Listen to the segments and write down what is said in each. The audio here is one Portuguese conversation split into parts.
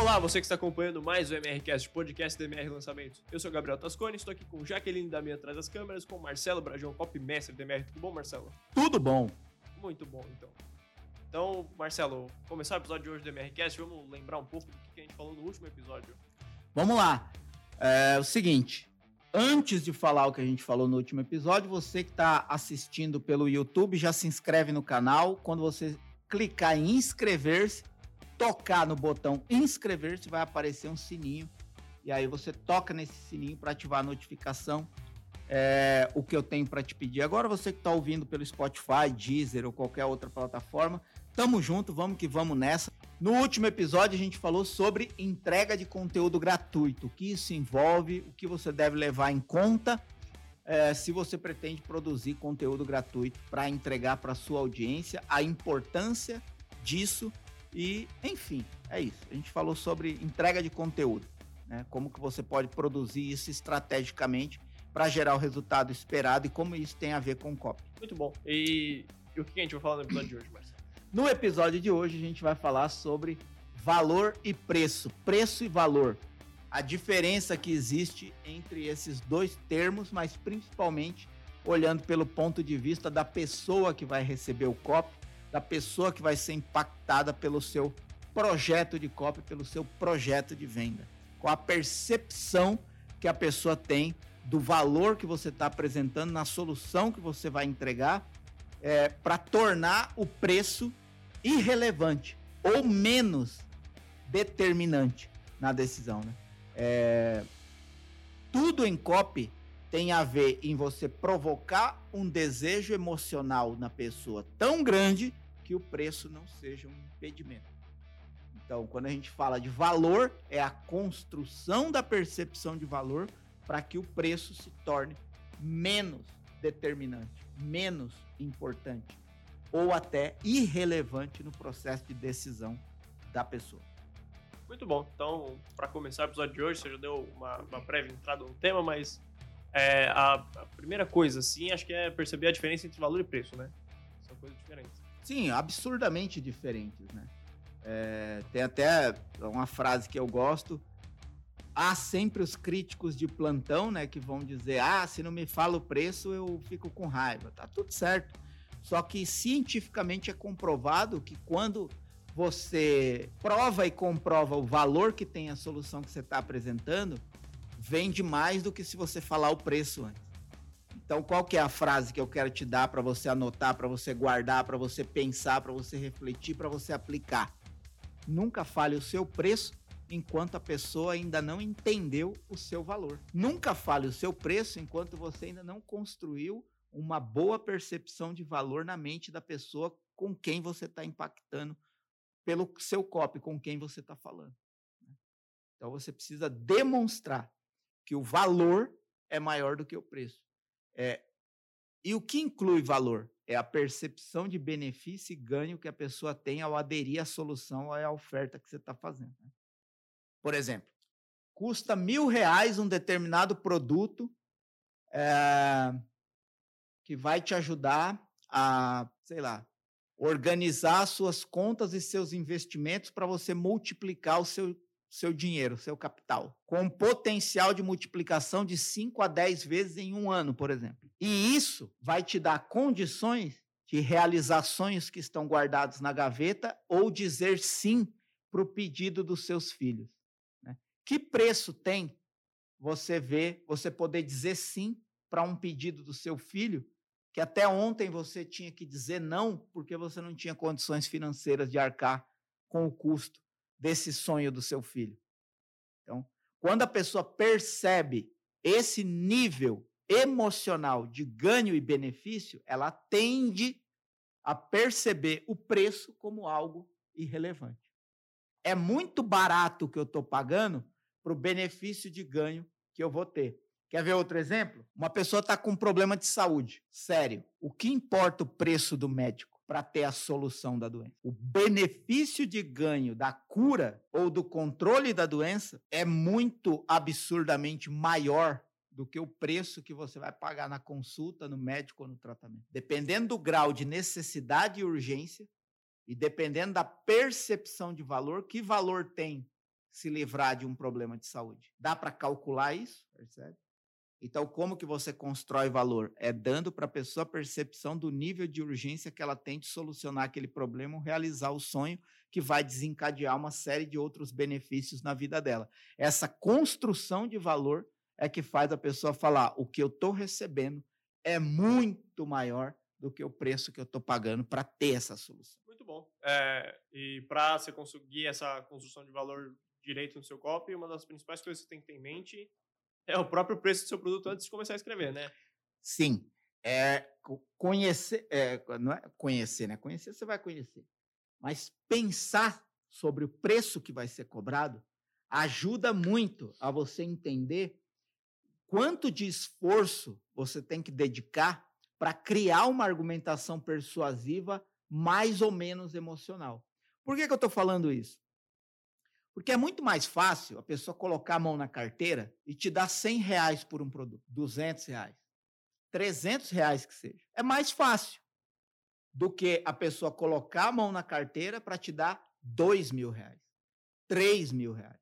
Olá, você que está acompanhando mais o MRCast, podcast do MR Lançamentos. Eu sou o Gabriel Tascone, estou aqui com Jaqueline da minha atrás das câmeras, com Marcelo Brajão, copy mestre do MR. Tudo bom, Marcelo? Tudo bom. Muito bom, então. Então, Marcelo, começar o episódio de hoje do MRCast, vamos lembrar um pouco do que a gente falou no último episódio. Vamos lá. É o seguinte, antes de falar o que a gente falou no último episódio, você que está assistindo pelo YouTube, já se inscreve no canal. Quando você clicar em inscrever-se, tocar no botão inscrever-se, vai aparecer um sininho. E aí você toca nesse sininho para ativar a notificação. É, o que eu tenho para te pedir agora, você que está ouvindo pelo Spotify, Deezer ou qualquer outra plataforma, tamo junto, vamos que vamos nessa. No último episódio a gente falou sobre entrega de conteúdo gratuito, o que isso envolve, o que você deve levar em conta é, se você pretende produzir conteúdo gratuito para entregar para sua audiência, a importância disso e, enfim, é isso. A gente falou sobre entrega de conteúdo, né? Como que você pode produzir isso estrategicamente para gerar o resultado esperado e como isso tem a ver com copy. Muito bom. E, e o que a gente vai falar no episódio de hoje, Marcelo? No episódio de hoje a gente vai falar sobre valor e preço, preço e valor. A diferença que existe entre esses dois termos, mas principalmente olhando pelo ponto de vista da pessoa que vai receber o copy, da pessoa que vai ser impactada pelo seu projeto de copy, pelo seu projeto de venda. Com a percepção que a pessoa tem do valor que você está apresentando na solução que você vai entregar é, para tornar o preço irrelevante ou menos determinante na decisão. Né? É, tudo em copy tem a ver em você provocar um desejo emocional na pessoa tão grande que o preço não seja um impedimento. Então, quando a gente fala de valor, é a construção da percepção de valor para que o preço se torne menos determinante, menos importante ou até irrelevante no processo de decisão da pessoa. Muito bom. Então, para começar o episódio de hoje, você já deu uma, uma prévia entrada no tema, mas é, a, a, primeira coisa, assim, acho que é perceber a diferença entre valor e preço, né? São coisas diferentes. Sim, absurdamente diferentes, né? É, tem até uma frase que eu gosto, há sempre os críticos de plantão, né, que vão dizer: "Ah, se não me fala o preço, eu fico com raiva". Tá tudo certo. Só que cientificamente é comprovado que quando você prova e comprova o valor que tem a solução que você está apresentando, vende mais do que se você falar o preço antes. Então, qual que é a frase que eu quero te dar para você anotar, para você guardar, para você pensar, para você refletir, para você aplicar? Nunca fale o seu preço enquanto a pessoa ainda não entendeu o seu valor. Nunca fale o seu preço enquanto você ainda não construiu uma boa percepção de valor na mente da pessoa com quem você está impactando, pelo seu copy, com quem você está falando. Né. Então você precisa demonstrar que o valor é maior do que o preço. É, e o que inclui valor? É a percepção de benefício e ganho que a pessoa tem ao aderir à solução ou à oferta que você está fazendo. Né? Por exemplo, custa mil reais um determinado produto é, que vai te ajudar a, sei lá, organizar suas contas e seus investimentos para você multiplicar o seu, seu dinheiro, seu capital, com potencial de multiplicação de 5 a 10 vezes em um ano, por exemplo. E isso vai te dar condições de realizar sonhos que estão guardados na gaveta ou dizer sim para o pedido dos seus filhos. Que preço tem você ver, você poder dizer sim para um pedido do seu filho, que até ontem você tinha que dizer não, porque você não tinha condições financeiras de arcar com o custo desse sonho do seu filho. Então, quando a pessoa percebe esse nível emocional de ganho e benefício, ela tende a perceber o preço como algo irrelevante. É muito barato o que eu estou pagando para o benefício de ganho que eu vou ter. Quer ver outro exemplo? Uma pessoa está com um problema de saúde, sério. O que importa o preço do médico para ter a solução da doença? O benefício de ganho da cura ou do controle da doença é muito absurdamente maior do que o preço que você vai pagar na consulta, no médico ou no tratamento. Dependendo do grau de necessidade e urgência, e dependendo da percepção de valor, que valor tem se livrar de um problema de saúde. Dá para calcular isso? Percebe? Então, como que você constrói valor? É dando para a pessoa a percepção do nível de urgência que ela tem de solucionar aquele problema ou realizar o sonho que vai desencadear uma série de outros benefícios na vida dela. Essa construção de valor é que faz a pessoa falar: o que eu estou recebendo é muito maior do que o preço que eu estou pagando para ter essa solução. Muito bom. É, e para você conseguir essa construção de valor direito no seu copy, uma das principais coisas que você tem que ter em mente é o próprio preço do seu produto antes de começar a escrever, né? Sim. É, conhecer, é, não é conhecer, né? Conhecer você vai conhecer. Mas pensar sobre o preço que vai ser cobrado ajuda muito a você entender quanto de esforço você tem que dedicar para criar uma argumentação persuasiva mais ou menos emocional. Por que, que eu estou falando isso? Porque é muito mais fácil a pessoa colocar a mão na carteira e te dar 100 reais por um produto, 200 reais, 300 reais que seja. É mais fácil do que a pessoa colocar a mão na carteira para te dar 2 mil reais, 3 mil reais,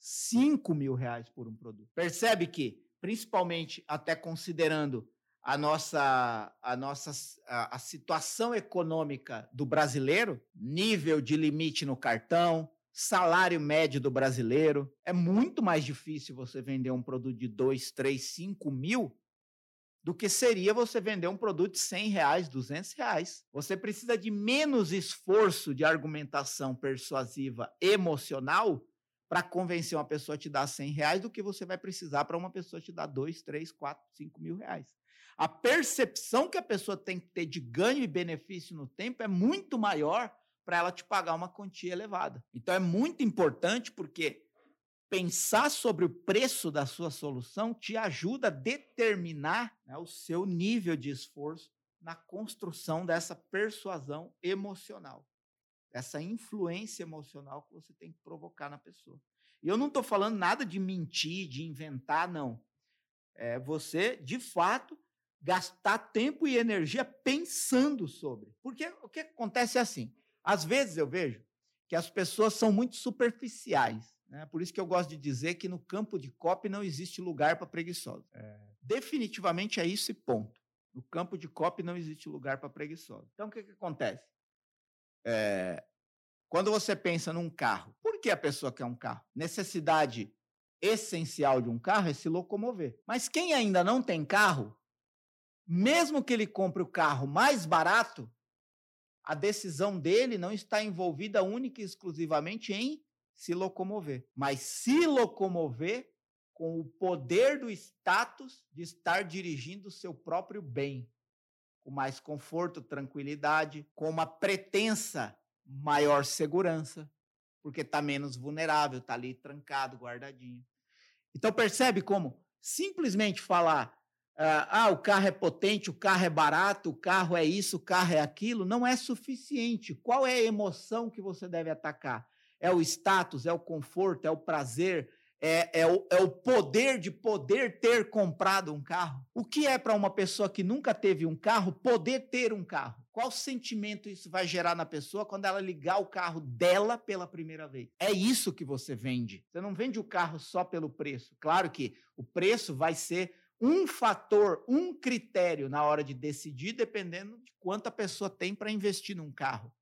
5 mil reais por um produto. Percebe que, principalmente até considerando a nossa, a nossa a, a situação econômica do brasileiro, nível de limite no cartão, salário médio do brasileiro. É muito mais difícil você vender um produto de 2, 3, 5 mil do que seria você vender um produto de 100 reais, 200 reais. Você precisa de menos esforço de argumentação persuasiva emocional para convencer uma pessoa a te dar 100 reais do que você vai precisar para uma pessoa te dar 2, 3, 4, 5 mil reais. A percepção que a pessoa tem que ter de ganho e benefício no tempo é muito maior para ela te pagar uma quantia elevada. Então é muito importante porque pensar sobre o preço da sua solução te ajuda a determinar né, o seu nível de esforço na construção dessa persuasão emocional, essa influência emocional que você tem que provocar na pessoa. E eu não estou falando nada de mentir, de inventar, não. É você, de fato, gastar tempo e energia pensando sobre. Porque o que acontece é assim: às vezes eu vejo que as pessoas são muito superficiais. Né? Por isso que eu gosto de dizer que no campo de copy não existe lugar para preguiçosos. É. Definitivamente é isso e ponto. No campo de copy não existe lugar para preguiçosos. Então o que, que acontece? É, quando você pensa num carro, por que a pessoa quer um carro? Necessidade essencial de um carro é se locomover. Mas quem ainda não tem carro, mesmo que ele compre o carro mais barato, a decisão dele não está envolvida única e exclusivamente em se locomover, mas se locomover com o poder do status de estar dirigindo o seu próprio bem, com mais conforto, tranquilidade, com uma pretensa maior segurança, porque está menos vulnerável, está ali trancado, guardadinho. Então percebe como simplesmente falar ah, ah, o carro é potente, o carro é barato, o carro é isso, o carro é aquilo, não é suficiente. Qual é a emoção que você deve atacar? É o status, é o conforto, é o prazer, é, é, o, é o poder de poder ter comprado um carro? O que é para uma pessoa que nunca teve um carro poder ter um carro? Qual sentimento isso vai gerar na pessoa quando ela ligar o carro dela pela primeira vez? É isso que você vende. Você não vende o carro só pelo preço. Claro que o preço vai ser um fator, um critério na hora de decidir, dependendo de quanto a pessoa tem para investir num carro.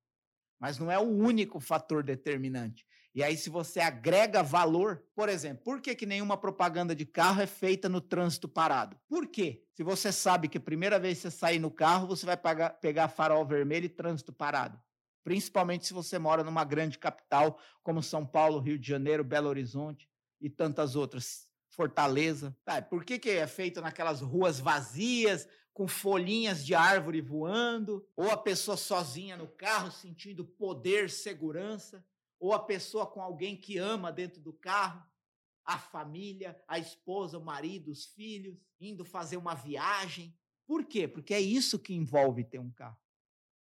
Mas não é o único fator determinante. E aí, se você agrega valor, por exemplo, por que, que nenhuma propaganda de carro é feita no trânsito parado? Por quê? Se você sabe que a primeira vez que você sair no carro, você vai pagar, pegar farol vermelho e trânsito parado. Principalmente se você mora numa grande capital como São Paulo, Rio de Janeiro, Belo Horizonte e tantas outras. Fortaleza. Tá, por que, que é feito naquelas ruas vazias, com folhinhas de árvore voando? Ou a pessoa sozinha no carro, sentindo poder, segurança? Ou a pessoa com alguém que ama dentro do carro? A família, a esposa, o marido, os filhos, indo fazer uma viagem. Por quê? Porque é isso que envolve ter um carro: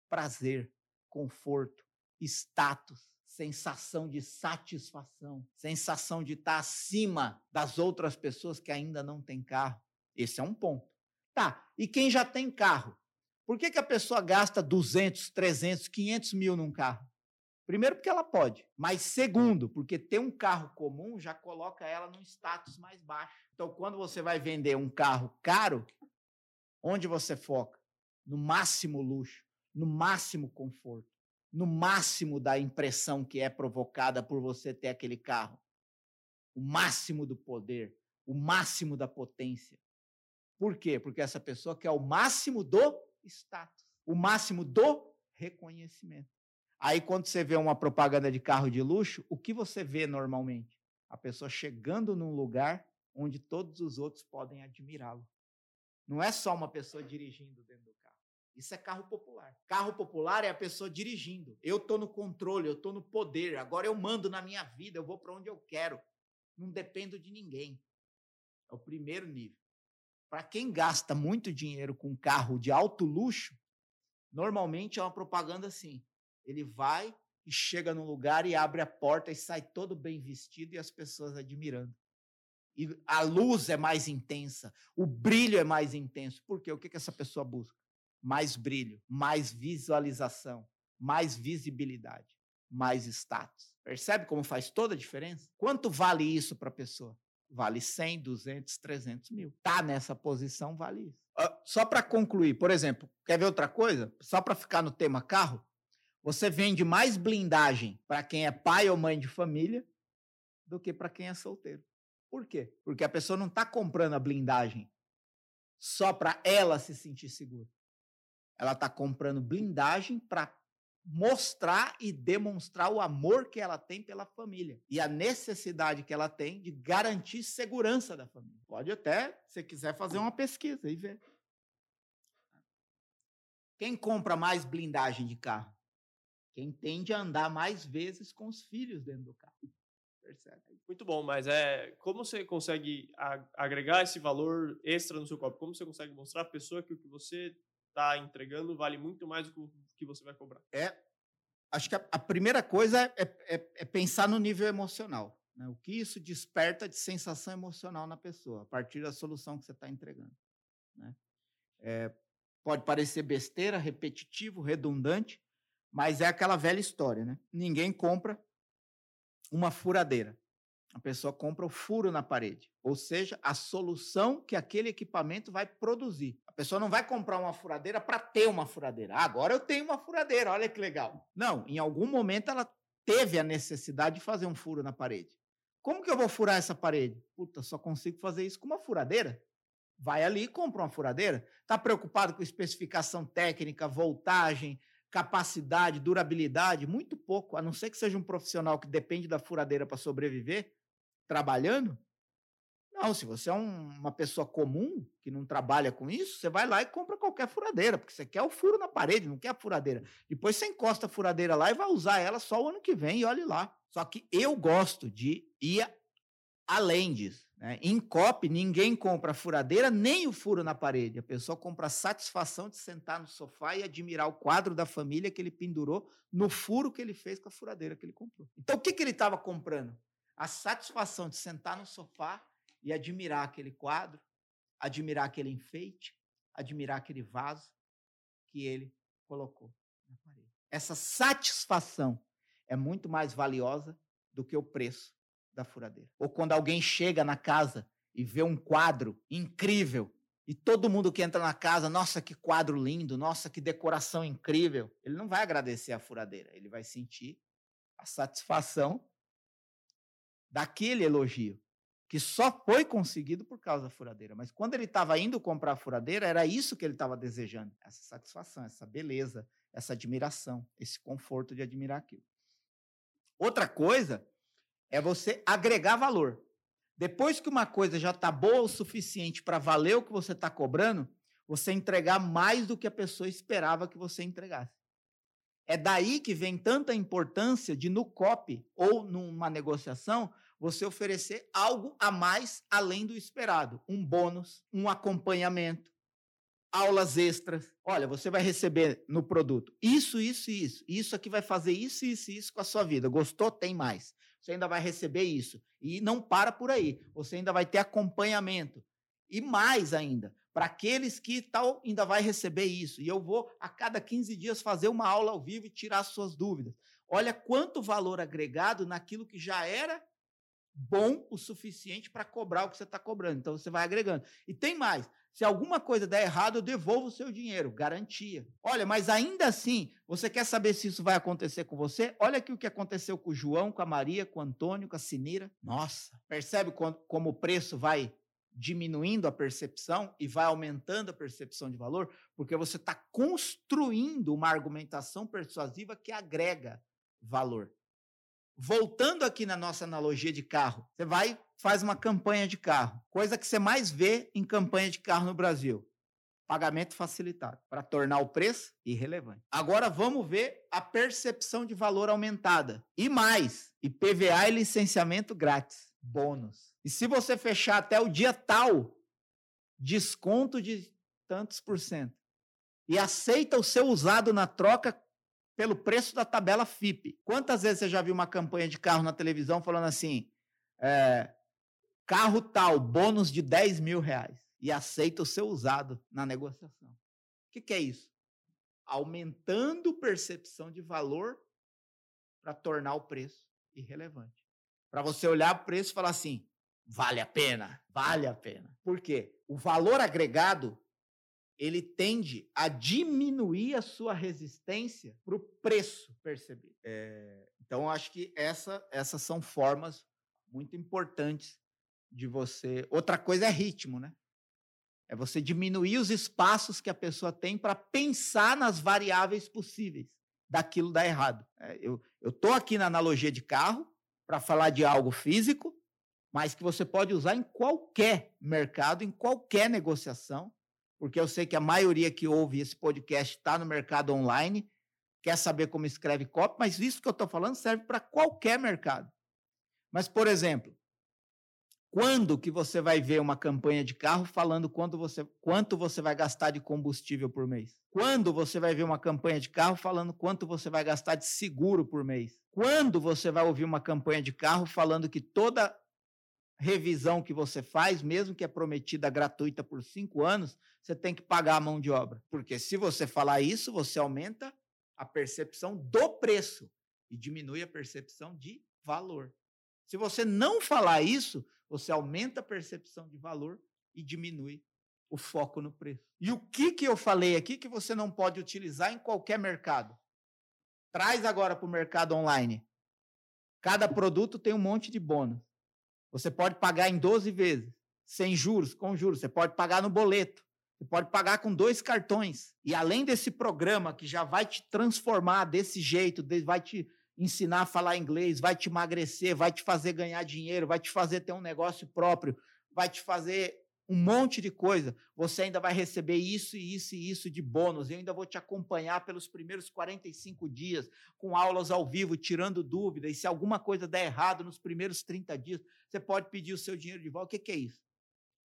prazer, conforto, status sensação de satisfação, sensação de estar acima das outras pessoas que ainda não têm carro. Esse é um ponto. Tá, e quem já tem carro? Por que, que a pessoa gasta 200, 300, 500 mil num carro? Primeiro, porque ela pode. Mas segundo, porque ter um carro comum já coloca ela num status mais baixo. Então, quando você vai vender um carro caro, onde você foca? No máximo luxo, no máximo conforto, no máximo da impressão que é provocada por você ter aquele carro. O máximo do poder, o máximo da potência. Por quê? Porque essa pessoa quer o máximo do status, o máximo do reconhecimento. Aí, quando você vê uma propaganda de carro de luxo, o que você vê normalmente? A pessoa chegando num lugar onde todos os outros podem admirá-lo. Não é só uma pessoa dirigindo dentro do carro. Isso é carro popular. Carro popular é a pessoa dirigindo. Eu estou no controle, eu estou no poder. Agora eu mando na minha vida, eu vou para onde eu quero. Não dependo de ninguém. É o primeiro nível. Para quem gasta muito dinheiro com carro de alto luxo, normalmente é uma propaganda assim. Ele vai e chega num lugar e abre a porta e sai todo bem vestido e as pessoas admirando. E a luz é mais intensa, o brilho é mais intenso. Por quê? O que, essa pessoa busca? Mais brilho, mais visualização, mais visibilidade, mais status. Percebe como faz toda a diferença? Quanto vale isso para a pessoa? Vale 100, 200, 300 mil. Tá nessa posição, vale isso. Só para concluir, por exemplo, quer ver outra coisa? Só para ficar no tema carro, você vende mais blindagem para quem é pai ou mãe de família do que para quem é solteiro. Por quê? Porque a pessoa não está comprando a blindagem só para ela se sentir segura. Ela está comprando blindagem para mostrar e demonstrar o amor que ela tem pela família e a necessidade que ela tem de garantir segurança da família. Pode até, se quiser, fazer uma pesquisa e ver. Quem compra mais blindagem de carro? Quem tende a andar mais vezes com os filhos dentro do carro. Percebe? Muito bom, mas é como você consegue agregar esse valor extra no seu copo? Como você consegue mostrar à pessoa que o que você está entregando vale muito mais do que você vai cobrar? É, acho que a, a primeira coisa é, é, é, pensar no nível emocional. Né? O que isso desperta de sensação emocional na pessoa, a partir da solução que você está entregando. Né? É, pode parecer besteira, repetitivo, redundante, mas é aquela velha história, né? Ninguém compra uma furadeira. A pessoa compra o furo na parede, ou seja, a solução que aquele equipamento vai produzir. A pessoa não vai comprar uma furadeira para ter uma furadeira. Ah, agora eu tenho uma furadeira, olha que legal. Não, em algum momento ela teve a necessidade de fazer um furo na parede. Como que eu vou furar essa parede? Puta, só consigo fazer isso com uma furadeira. Vai ali e compra uma furadeira. Está preocupado com especificação técnica, voltagem, capacidade, durabilidade, muito pouco, a não ser que seja um profissional que depende da furadeira para sobreviver, trabalhando. Não, se você é um, uma pessoa comum que não trabalha com isso, você vai lá e compra qualquer furadeira, porque você quer o furo na parede, não quer a furadeira. Depois você encosta a furadeira lá e vai usar ela só o ano que vem e olhe lá. Só que eu gosto de ir além disso. Né? Em COP, ninguém compra furadeira nem o furo na parede. A pessoa compra a satisfação de sentar no sofá e admirar o quadro da família que ele pendurou no furo que ele fez com a furadeira que ele comprou. Então, o que, que ele estava comprando? A satisfação de sentar no sofá e admirar aquele quadro, admirar aquele enfeite, admirar aquele vaso que ele colocou na parede. Essa satisfação é muito mais valiosa do que o preço da furadeira. Ou quando alguém chega na casa e vê um quadro incrível e todo mundo que entra na casa, nossa, que quadro lindo, nossa, que decoração incrível, ele não vai agradecer a furadeira, ele vai sentir a satisfação daquele elogio, que só foi conseguido por causa da furadeira. Mas quando ele estava indo comprar a furadeira, era isso que ele estava desejando: essa satisfação, essa beleza, essa admiração, esse conforto de admirar aquilo. Outra coisa é você agregar valor. Depois que uma coisa já está boa o suficiente para valer o que você está cobrando, você entregar mais do que a pessoa esperava que você entregasse. É daí que vem tanta importância de no COP ou numa negociação você oferecer algo a mais além do esperado, um bônus, um acompanhamento, aulas extras. Olha, você vai receber no produto isso, isso e isso. Isso aqui vai fazer isso, isso e isso com a sua vida. Gostou? Tem mais você ainda vai receber isso. E não para por aí, você ainda vai ter acompanhamento. E mais ainda, para aqueles que tal ainda vai receber isso. E eu vou a cada 15 dias fazer uma aula ao vivo e tirar suas dúvidas. Olha quanto valor agregado naquilo que já era bom o suficiente para cobrar o que você está cobrando. Então você vai agregando. E tem mais. Se alguma coisa der errado, eu devolvo o seu dinheiro. Garantia. Olha, mas ainda assim, você quer saber se isso vai acontecer com você? Olha aqui o que aconteceu com o João, com a Maria, com o Antônio, com a Sinira. Nossa, percebe como o preço vai diminuindo a percepção e vai aumentando a percepção de valor? Porque você está construindo uma argumentação persuasiva que agrega valor. Voltando aqui na nossa analogia de carro, você vai faz uma campanha de carro, coisa que você mais vê em campanha de carro no Brasil. Pagamento facilitado, para tornar o preço irrelevante. Agora vamos ver a percepção de valor aumentada. E mais, IPVA e licenciamento grátis, bônus. E se você fechar até o dia tal, desconto de tantos por cento. E aceita o seu usado na troca pelo preço da tabela FIP. Quantas vezes você já viu uma campanha de carro na televisão falando assim: é, carro tal, bônus de 10 mil reais, e aceita o seu usado na negociação? O que, que é isso? Aumentando percepção de valor para tornar o preço irrelevante. Para você olhar o preço e falar assim: vale a pena, vale a pena. Por quê? O valor agregado ele tende a diminuir a sua resistência para o preço percebido. É, então, acho que essa, essas são formas muito importantes de você. Outra coisa é ritmo, né? É você diminuir os espaços que a pessoa tem para pensar nas variáveis possíveis daquilo dar errado. É, eu estou aqui na analogia de carro para falar de algo físico, mas que você pode usar em qualquer mercado, em qualquer negociação porque eu sei que a maioria que ouve esse podcast está no mercado online, quer saber como escreve copy, mas isso que eu estou falando serve para qualquer mercado. Mas, por exemplo, quando que você vai ver uma campanha de carro falando quanto você, quanto você vai gastar de combustível por mês? Quando você vai ver uma campanha de carro falando quanto você vai gastar de seguro por mês? Quando você vai ouvir uma campanha de carro falando que toda revisão que você faz, mesmo que é prometida gratuita por cinco anos, você tem que pagar a mão de obra. Porque se você falar isso, você aumenta a percepção do preço e diminui a percepção de valor. Se você não falar isso, você aumenta a percepção de valor e diminui o foco no preço. E o que, que eu falei aqui que você não pode utilizar em qualquer mercado? Traz agora para o mercado online. Cada produto tem um monte de bônus. Você pode pagar em 12 vezes, sem juros, com juros. Você pode pagar no boleto. Você pode pagar com dois cartões. E além desse programa que já vai te transformar desse jeito, vai te ensinar a falar inglês, vai te emagrecer, vai te fazer ganhar dinheiro, vai te fazer ter um negócio próprio, vai te fazer um monte de coisa. Você ainda vai receber isso e isso e isso de bônus. Eu ainda vou te acompanhar pelos primeiros 45 dias, com aulas ao vivo, tirando dúvidas. E se alguma coisa der errado nos primeiros 30 dias, você pode pedir o seu dinheiro de volta. O que, que é isso?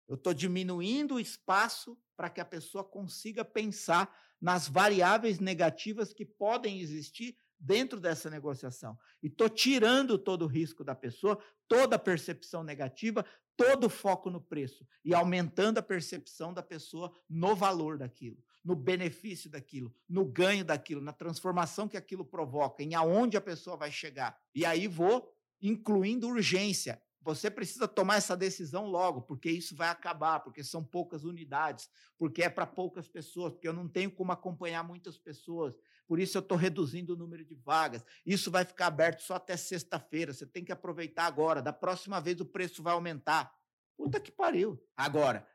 Eu estou diminuindo o espaço para que a pessoa consiga pensar nas variáveis negativas que podem existir dentro dessa negociação. E estou tirando todo o risco da pessoa, toda a percepção negativa, todo o foco no preço e aumentando a percepção da pessoa no valor daquilo, no benefício daquilo, no ganho daquilo, na transformação que aquilo provoca, em aonde a pessoa vai chegar. E aí vou incluindo urgência. Você precisa tomar essa decisão logo, porque isso vai acabar, porque são poucas unidades, porque é para poucas pessoas, porque eu não tenho como acompanhar muitas pessoas por isso eu estou reduzindo o número de vagas. Isso vai ficar aberto só até sexta-feira. Você tem que aproveitar agora. Da próxima vez o preço vai aumentar. Puta que pariu. Agora,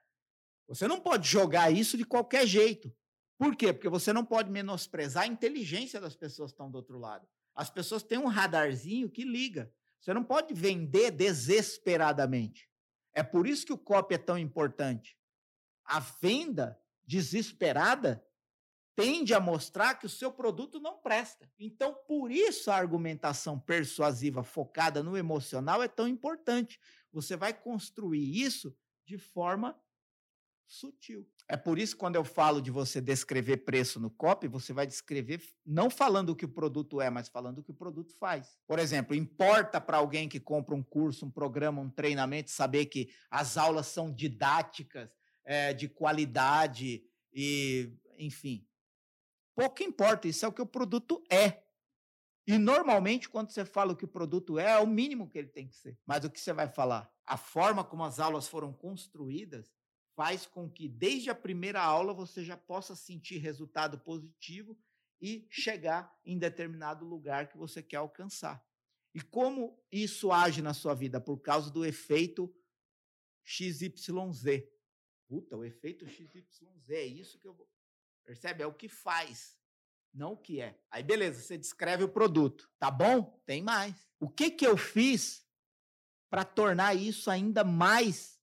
você não pode jogar isso de qualquer jeito. Por quê? Porque você não pode menosprezar a inteligência das pessoas que estão do outro lado. As pessoas têm um radarzinho que liga. Você não pode vender desesperadamente. É por isso que o copy é tão importante. A venda desesperada tende a mostrar que o seu produto não presta. Então, por isso a argumentação persuasiva focada no emocional é tão importante. Você vai construir isso de forma sutil. É por isso quando eu falo de você descrever preço no copy, você vai descrever não falando o que o produto é, mas falando o que o produto faz. Por exemplo, importa para alguém que compra um curso, um programa, um treinamento, saber que as aulas são didáticas, é, de qualidade e, enfim, Pouco importa, isso é o que o produto é. E normalmente, quando você fala o que o produto é, é o mínimo que ele tem que ser. Mas o que você vai falar? A forma como as aulas foram construídas faz com que, desde a primeira aula, você já possa sentir resultado positivo e chegar em determinado lugar que você quer alcançar. E como isso age na sua vida? Por causa do efeito XYZ. Puta, o efeito XYZ, é isso que eu vou. Percebe? É o que faz, não o que é. Aí, beleza, você descreve o produto. Tá bom? Tem mais. O que, que eu fiz para tornar isso ainda mais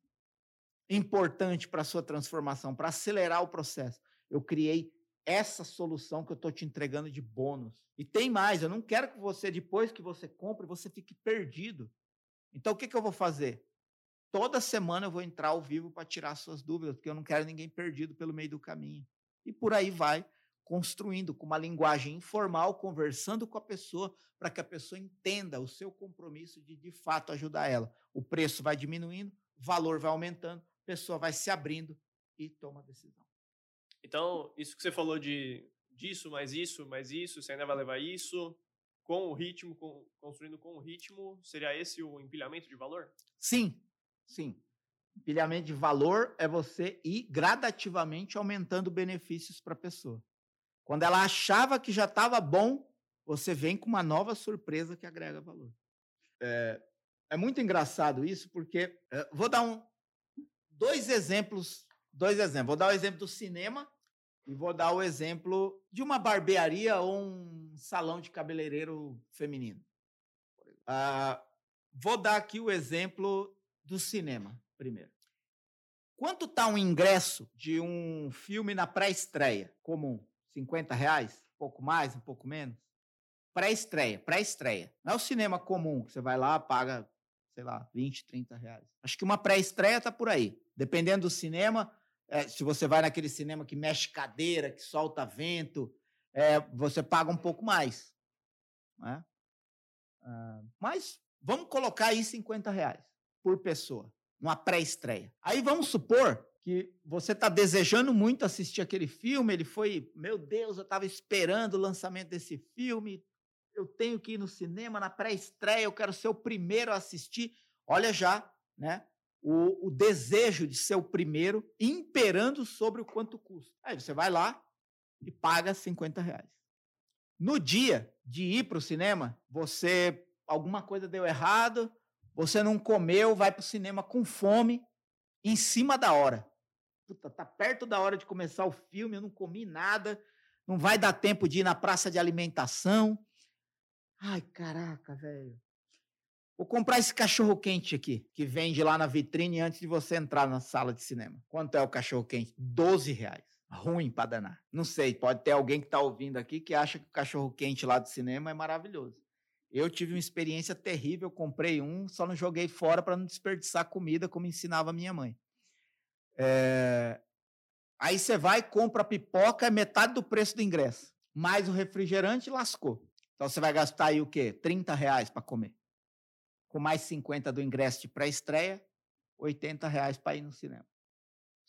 importante para a sua transformação, para acelerar o processo? Eu criei essa solução que eu estou te entregando de bônus. E tem mais, eu não quero que você, depois que você compre, você fique perdido. Então, o que, que eu vou fazer? Toda semana eu vou entrar ao vivo para tirar suas dúvidas, porque eu não quero ninguém perdido pelo meio do caminho. E por aí vai, construindo com uma linguagem informal, conversando com a pessoa, para que a pessoa entenda o seu compromisso de de fato ajudar ela. O preço vai diminuindo, o valor vai aumentando, a pessoa vai se abrindo e toma a decisão. Então, isso que você falou de disso, mais isso, mais isso, você ainda vai levar isso, com o ritmo, com, construindo com o ritmo, seria esse o empilhamento de valor? Sim, sim. Empilhamento de valor é você ir gradativamente aumentando benefícios para a pessoa. Quando ela achava que já estava bom, você vem com uma nova surpresa que agrega valor. É, é muito engraçado isso, porque é, vou dar um, dois exemplos. Dois exemplos. Vou dar o exemplo do cinema e vou dar o exemplo de uma barbearia ou um salão de cabeleireiro feminino. Ah, vou dar aqui o exemplo do cinema primeiro. Quanto está um ingresso de um filme na pré-estreia comum? 50 reais? Um pouco mais, um pouco menos? Pré-estreia, pré-estreia. Não é o cinema comum, que você vai lá, paga, sei lá, 20, 30 reais. Acho que uma pré-estreia está por aí. Dependendo do cinema, é, se você vai naquele cinema que mexe cadeira, que solta vento, é, você paga um pouco mais. Né? Ah, mas vamos colocar aí 50 reais por pessoa uma pré-estreia. Aí vamos supor que você está desejando muito assistir aquele filme, ele foi, meu Deus, eu estava esperando o lançamento desse filme, eu tenho que ir no cinema na pré-estreia, eu quero ser o primeiro a assistir. Olha já, né? O, o desejo de ser o primeiro imperando sobre o quanto custa. Aí você vai lá e paga 50 reais. No dia de ir para o cinema, você alguma coisa deu errado, você não comeu, vai para o cinema com fome, em cima da hora. Puta, tá perto da hora de começar o filme, eu não comi nada, não vai dar tempo de ir na praça de alimentação. Ai, caraca, velho. Vou comprar esse cachorro quente aqui, que vende lá na vitrine antes de você entrar na sala de cinema. Quanto é o cachorro quente? 12 reais. Ruim para danar. Não sei, pode ter alguém que está ouvindo aqui que acha que o cachorro quente lá do cinema é maravilhoso. Eu tive uma experiência terrível, comprei um, só não joguei fora para não desperdiçar comida, como ensinava minha mãe. É... Aí você vai, compra pipoca, é metade do preço do ingresso. Mais o refrigerante, lascou. Então você vai gastar aí o quê? 30 reais para comer. Com mais 50 do ingresso de pré-estreia, 80 reais para ir no cinema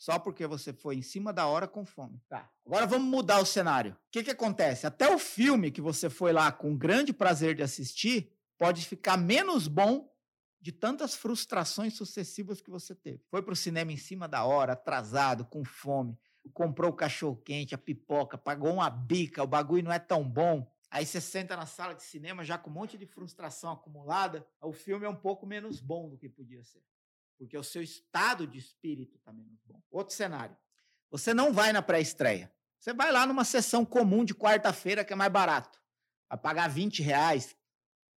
só porque você foi em cima da hora com fome. Tá. Agora vamos mudar o cenário. O que, que acontece? Até o filme que você foi lá com grande prazer de assistir pode ficar menos bom de tantas frustrações sucessivas que você teve. Foi para o cinema em cima da hora, atrasado, com fome, comprou o cachorro quente, a pipoca, pagou uma bica, o bagulho não é tão bom. Aí você senta na sala de cinema já com um monte de frustração acumulada, o filme é um pouco menos bom do que podia ser porque o seu estado de espírito está menos bom. Outro cenário. Você não vai na pré-estreia. Você vai lá numa sessão comum de quarta-feira que é mais barato. Vai pagar 20 reais,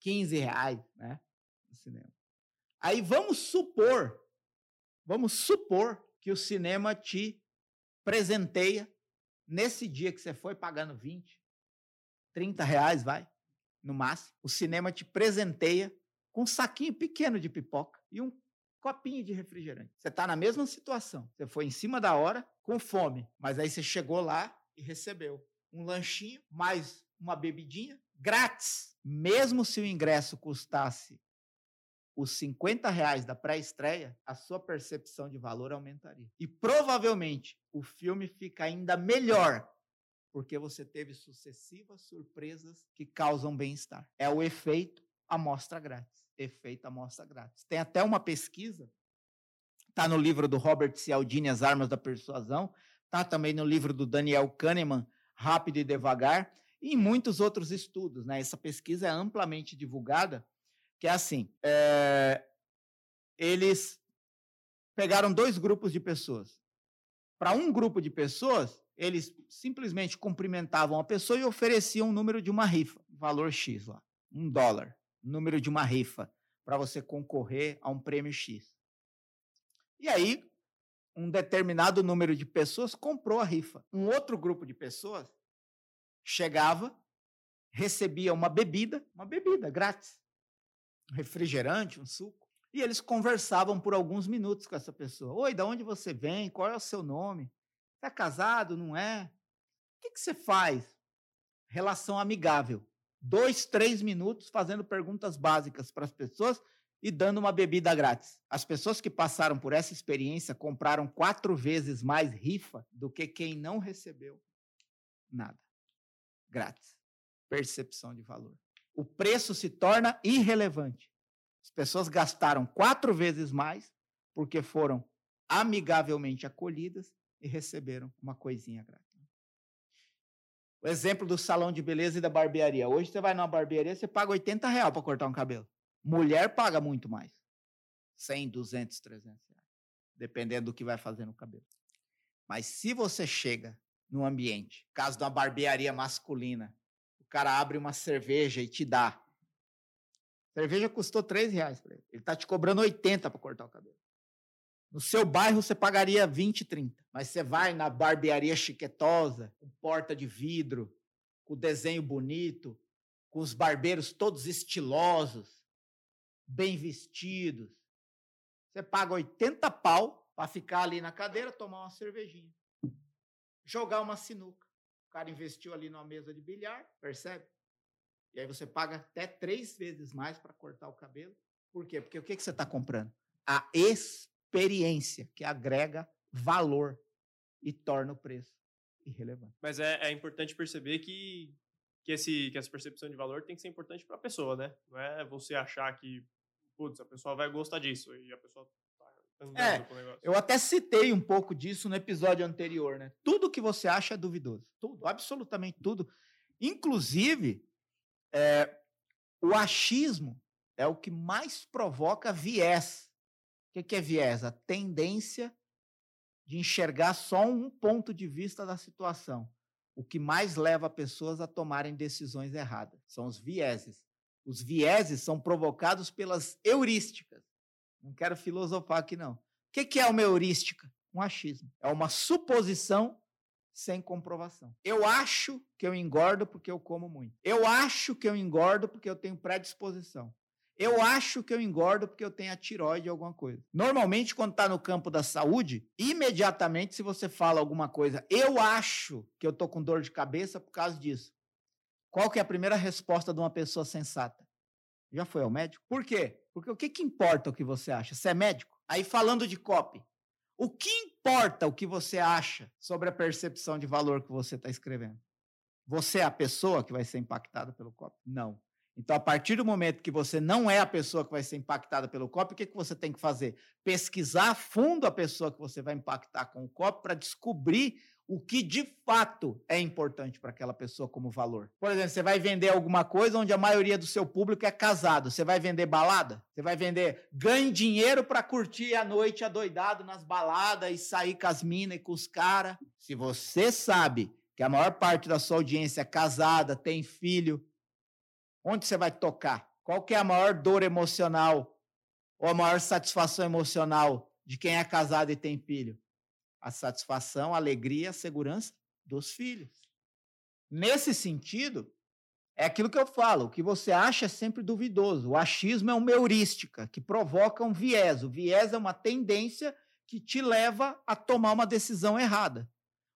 15 reais, né? No cinema. Aí vamos supor, vamos supor que o cinema te presenteia nesse dia que você foi pagando 20, 30 reais, vai, no máximo. O cinema te presenteia com um saquinho pequeno de pipoca e um copinho de refrigerante. Você está na mesma situação. Você foi em cima da hora, com fome, mas aí você chegou lá e recebeu um lanchinho, mais uma bebidinha, grátis. Mesmo se o ingresso custasse os 50 reais da pré-estreia, a sua percepção de valor aumentaria. E provavelmente o filme fica ainda melhor porque você teve sucessivas surpresas que causam bem-estar. É o efeito amostra grátis. Efeito amostra grátis. Tem até uma pesquisa, está no livro do Robert Cialdini, As Armas da Persuasão, está também no livro do Daniel Kahneman, Rápido e Devagar, e em muitos outros estudos. Né? Essa pesquisa é amplamente divulgada, que é assim, é, eles pegaram dois grupos de pessoas. Para um grupo de pessoas, eles simplesmente cumprimentavam a pessoa e ofereciam o número de uma rifa, valor X lá, um dólar, número de uma rifa, para você concorrer a um prêmio X. E aí, um determinado número de pessoas comprou a rifa. Um outro grupo de pessoas chegava, recebia uma bebida, uma bebida grátis, um refrigerante, um suco, e eles conversavam por alguns minutos com essa pessoa. Oi, de onde você vem? Qual é o seu nome? Está casado? Não é? O que, que você faz? Relação amigável. Dois, três minutos fazendo perguntas básicas para as pessoas e dando uma bebida grátis. As pessoas que passaram por essa experiência compraram quatro vezes mais rifa do que quem não recebeu nada. Grátis. Percepção de valor. O preço se torna irrelevante. As pessoas gastaram quatro vezes mais porque foram amigavelmente acolhidas e receberam uma coisinha grátis. O exemplo do salão de beleza e da barbearia. Hoje você vai numa barbearia, você paga 80 reais para cortar um cabelo. Mulher paga muito mais. 100, 200, 300 reais. Dependendo do que vai fazer no cabelo. Mas se você chega no ambiente, caso de uma barbearia masculina, o cara abre uma cerveja e te dá. A cerveja custou 3 reais para ele. Ele está te cobrando 80 para cortar o cabelo. No seu bairro você pagaria 20, 30. Mas você vai na barbearia chiquetosa, com porta de vidro, com desenho bonito, com os barbeiros todos estilosos, bem vestidos. Você paga 80 pau para ficar ali na cadeira, tomar uma cervejinha. Jogar uma sinuca. O cara investiu ali numa mesa de bilhar, percebe? E aí você paga até três vezes mais para cortar o cabelo. Por quê? Porque o que, você está comprando? A experiência experiência que agrega valor e torna o preço irrelevante. Mas é, é importante perceber que, que, esse, que essa percepção de valor tem que ser importante para a pessoa, né? Não é você achar que, putz, a pessoa vai gostar disso e a pessoa tá é, com o negócio. Eu até citei um pouco disso no episódio anterior, né? Tudo que você acha é duvidoso. Tudo, absolutamente tudo. Inclusive, é, o achismo é o que mais provoca viés o que é viés? A tendência de enxergar só um ponto de vista da situação. O que mais leva pessoas a tomarem decisões erradas são os vieses. Os vieses são provocados pelas heurísticas. Não quero filosofar aqui, não. O que é uma heurística? Um achismo. É uma suposição sem comprovação. Eu acho que eu engordo porque eu como muito. Eu acho que eu engordo porque eu tenho predisposição. Eu acho que eu engordo porque eu tenho a tiroide alguma coisa. Normalmente, quando está no campo da saúde, imediatamente, se você fala alguma coisa, eu acho que eu estou com dor de cabeça por causa disso. Qual que é a primeira resposta de uma pessoa sensata? Já foi ao médico? Por quê? Porque o que, que importa o que você acha? Você é médico? Aí falando de copy, o que importa o que você acha sobre a percepção de valor que você está escrevendo? Você é a pessoa que vai ser impactada pelo copy? Não. Então, a partir do momento que você não é a pessoa que vai ser impactada pelo copy, o que, que você tem que fazer? Pesquisar a fundo a pessoa que você vai impactar com o copy para descobrir o que de fato é importante para aquela pessoa como valor. Por exemplo, você vai vender alguma coisa onde a maioria do seu público é casado. Você vai vender balada? Você vai vender ganhe dinheiro para curtir a noite adoidado nas baladas e sair com as minas e com os caras. Se você sabe que a maior parte da sua audiência é casada, tem filho, Onde você vai tocar? Qual que é a maior dor emocional ou a maior satisfação emocional de quem é casado e tem filho? A satisfação, a alegria, a segurança dos filhos. Nesse sentido, é aquilo que eu falo, o que você acha é sempre duvidoso. O achismo é uma heurística que provoca um viés. O viés é uma tendência que te leva a tomar uma decisão errada.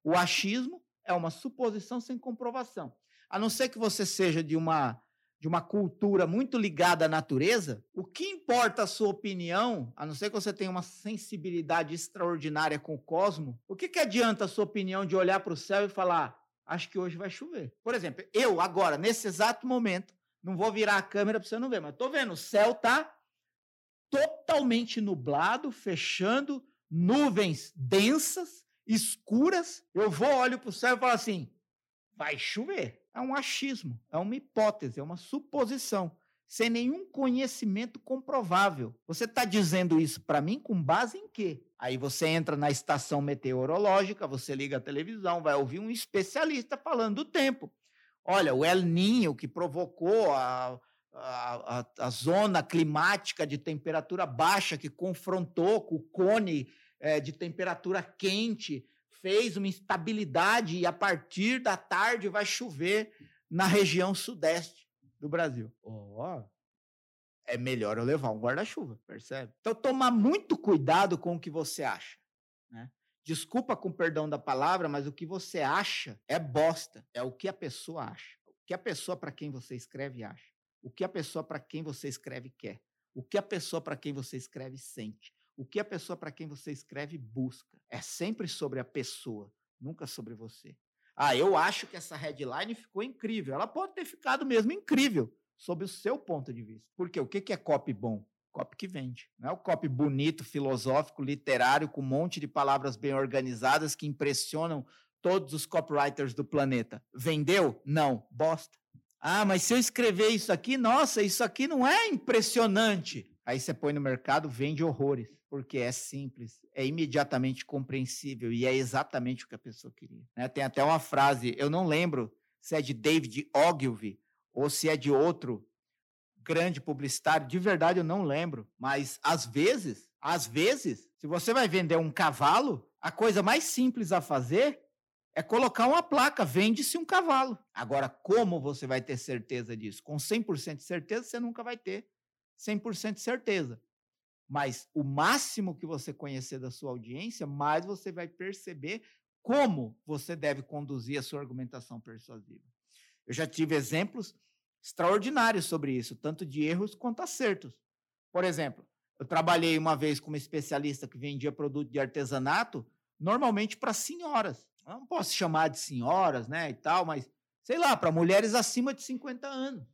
O achismo é uma suposição sem comprovação. A não ser que você seja de uma de uma cultura muito ligada à natureza, o que importa a sua opinião, a não ser que você tenha uma sensibilidade extraordinária com o cosmo, o que, que adianta a sua opinião de olhar para o céu e falar: acho que hoje vai chover. Por exemplo, eu agora, nesse exato momento, não vou virar a câmera para você não ver, mas tô vendo, o céu tá totalmente nublado, fechando, nuvens densas, escuras. Eu vou, olho para o céu e falo assim: vai chover. É um achismo, é uma hipótese, é uma suposição, sem nenhum conhecimento comprovável. Você está dizendo isso para mim com base em quê? Aí você entra na estação meteorológica, você liga a televisão, vai ouvir um especialista falando do tempo. Olha, o El Ninho que provocou a, a, a, a, zona climática de temperatura baixa que confrontou com o cone é, de temperatura quente, fez uma instabilidade e a partir da tarde vai chover na região sudeste do Brasil. Oh, é melhor eu levar um guarda-chuva, percebe? Então, tomar muito cuidado com o que você acha. Né? Desculpa com perdão da palavra, mas o que você acha é bosta. É o que a pessoa acha. O que a pessoa para quem você escreve acha o que a pessoa para quem você escreve quer, o que a pessoa para quem você escreve sente, o que a pessoa para quem você escreve busca. É sempre sobre a pessoa, nunca sobre você. Ah, eu acho que essa headline ficou incrível. Ela pode ter ficado mesmo incrível, sob o seu ponto de vista. Porque o que é copy bom? Copy que vende. Não é o copy bonito, filosófico, literário, com um monte de palavras bem organizadas que impressionam todos os copywriters do planeta. Vendeu? Não. Bosta. Ah, mas se eu escrever isso aqui, nossa, isso aqui não é impressionante. Aí você põe no mercado, vende horrores, porque é simples, é imediatamente compreensível e é exatamente o que a pessoa queria. Né? Tem até uma frase, eu não lembro se é de David Ogilvy ou se é de outro grande publicitário, de verdade eu não lembro, mas às vezes, às vezes, se você vai vender um cavalo, a coisa mais simples a fazer é colocar uma placa, vende-se um cavalo. Agora, como você vai ter certeza disso? Com 100% de certeza, você nunca vai ter 100% de certeza. Mas o máximo que você conhecer da sua audiência, mais você vai perceber como você deve conduzir a sua argumentação persuasiva. Eu já tive exemplos extraordinários sobre isso, tanto de erros quanto acertos. Por exemplo, eu trabalhei uma vez com uma especialista que vendia produto de artesanato, normalmente para senhoras não posso chamar de senhoras, né, e tal, mas sei lá, para mulheres acima de 50 anos.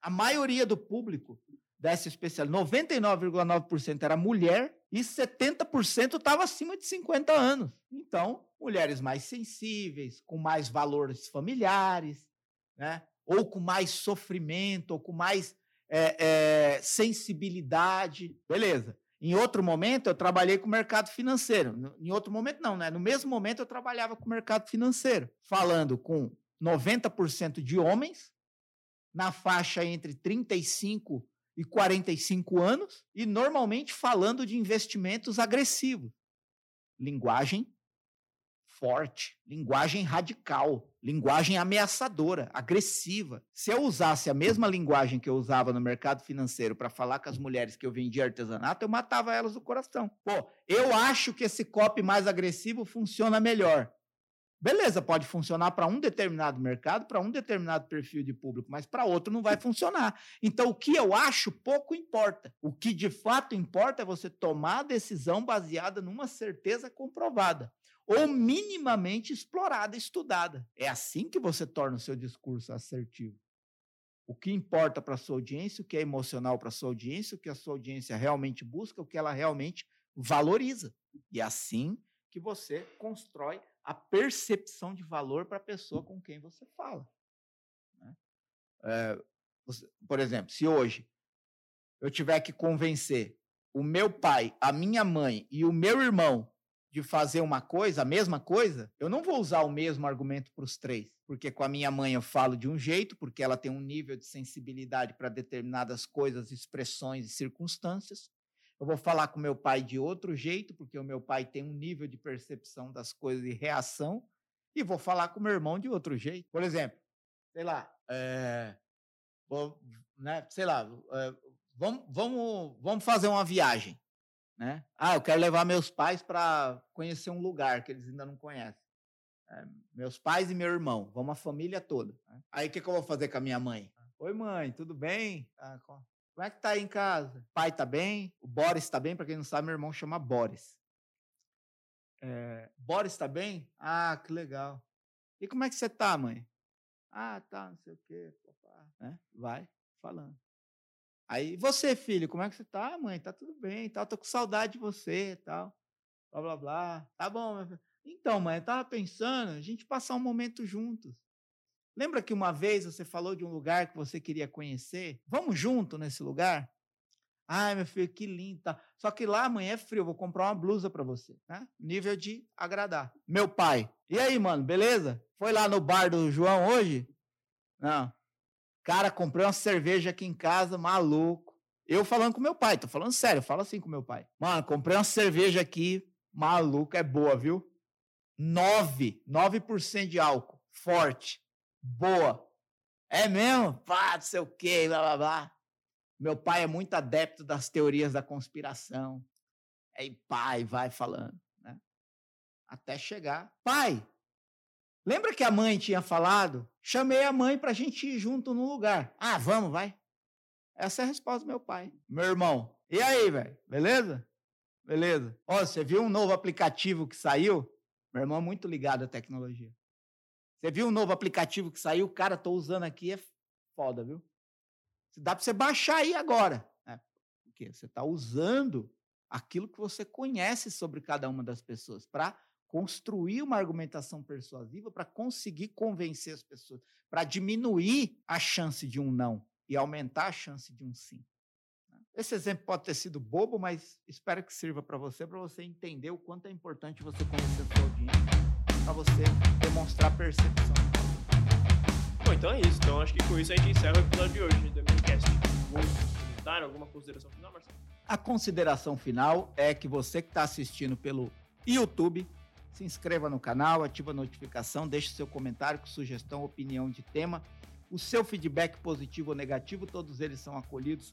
A maioria do público dessa especial, 99,9% era mulher e 70% estava acima de 50 anos. Então, mulheres mais sensíveis, com mais valores familiares, né? ou com mais sofrimento, ou com mais é, é, sensibilidade. Beleza. Em outro momento, eu trabalhei com o mercado financeiro. Em outro momento, não, né? No mesmo momento, eu trabalhava com o mercado financeiro, falando com 90% de homens, na faixa entre 35 e 45 anos, e normalmente falando de investimentos agressivos. Linguagem forte, linguagem radical, linguagem ameaçadora, agressiva. Se eu usasse a mesma linguagem que eu usava no mercado financeiro para falar com as mulheres que eu vendia artesanato, eu matava elas do coração. Pô, eu acho que esse copy mais agressivo funciona melhor. Beleza, pode funcionar para um determinado mercado, para um determinado perfil de público, mas para outro não vai funcionar. Então, o que eu acho pouco importa. O que de fato importa é você tomar a decisão baseada numa certeza comprovada ou minimamente explorada, estudada. É assim que você torna o seu discurso assertivo. O que importa para a sua audiência, o que é emocional para a sua audiência, o que a sua audiência realmente busca, o que ela realmente valoriza. E é assim que você constrói a percepção de valor para a pessoa com quem você fala. Né? É, você, por exemplo, se hoje eu tiver que convencer o meu pai, a minha mãe e o meu irmão de fazer uma coisa, a mesma coisa, eu não vou usar o mesmo argumento para os três. Porque com a minha mãe eu falo de um jeito, porque ela tem um nível de sensibilidade para determinadas coisas, expressões e circunstâncias. Eu vou falar com meu pai de outro jeito, porque o meu pai tem um nível de percepção das coisas e reação. E vou falar com meu irmão de outro jeito. Por exemplo, sei lá, é, vou, né, sei lá, é, vamos, vamos, vamos fazer uma viagem. Né? Ah, eu quero levar meus pais para conhecer um lugar que eles ainda não conhecem. É, meus pais e meu irmão, vamos a família toda. Né? Aí o que, que, eu vou fazer com a minha mãe? Oi, mãe, tudo bem? Ah, como é que tá aí em casa? Pai tá bem? O Boris tá bem? Para quem não sabe, meu irmão chama Boris. É, Boris tá bem? Ah, que legal. E como é que você tá, mãe? Ah, tá, não sei o quê, papá. Né? Vai falando. Aí, você, filho, como é que você tá, mãe? Tá tudo bem, tal, tô com saudade de você, tal. Blá, blá, blá. Tá bom, Então, mãe, eu tava pensando a gente passar um momento juntos. Lembra que uma vez você falou de um lugar que você queria conhecer? Vamos junto nesse lugar? Ai, meu filho, que lindo. Tá. Só que lá amanhã é frio, vou comprar uma blusa para você, né? Nível de agradar. Meu pai. E aí, mano, beleza? Foi lá no bar do João hoje? Não. Cara, comprei uma cerveja aqui em casa, maluco. Eu falando com meu pai, tô falando sério, falo assim com meu pai. Mano, comprei uma cerveja aqui, maluco, é boa, viu? 9, 9% de álcool, forte boa. É mesmo? Pá, não sei o quê, blá blá blá. Meu pai é muito adepto das teorias da conspiração. Aí pai vai falando, né? Até chegar. Pai, lembra que a mãe tinha falado? Chamei a mãe para a gente ir junto no lugar. Ah, vamos, vai. Essa é a resposta do meu pai. Meu irmão, e aí, velho? Beleza? Beleza. Ó, você viu um novo aplicativo que saiu? Meu irmão é muito ligado à tecnologia. Você viu um novo aplicativo que saiu? Cara, tô usando aqui, é foda, viu? Dá para você baixar aí agora. Né? Porque você está usando aquilo que você conhece sobre cada uma das pessoas para construir uma argumentação persuasiva, para conseguir convencer as pessoas, para diminuir a chance de um não e aumentar a chance de um sim. Né? Esse exemplo pode ter sido bobo, mas espero que sirva para você, para você entender o quanto é importante você conhecer audiência para você demonstrar percepção. Bom, então é isso. Então acho que com isso a gente encerra o episódio de hoje do. Algum comentário, alguma consideração final, Marcelo? A consideração final é que você que está assistindo pelo YouTube, se inscreva no canal, ativa a notificação, deixe seu comentário com sugestão, opinião de tema. O seu feedback positivo ou negativo, todos eles são acolhidos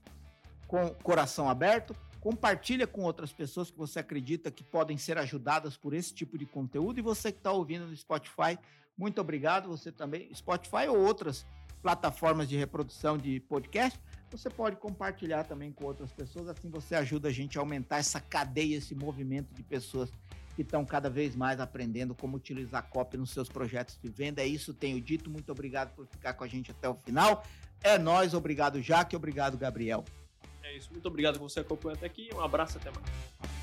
com coração aberto. Compartilha com outras pessoas que você acredita que podem ser ajudadas por esse tipo de conteúdo. E você que está ouvindo no Spotify, muito obrigado. Você também, Spotify ou outras plataformas de reprodução de podcast, você pode compartilhar também com outras pessoas. Assim você ajuda a gente a aumentar essa cadeia, esse movimento de pessoas que estão cada vez mais aprendendo como utilizar copy nos seus projetos de venda. É isso, tenho dito. Muito obrigado por ficar com a gente até o final. É nós, obrigado Jaque, obrigado Gabriel. É isso. Muito obrigado por você acompanhando até aqui. Um abraço até mais.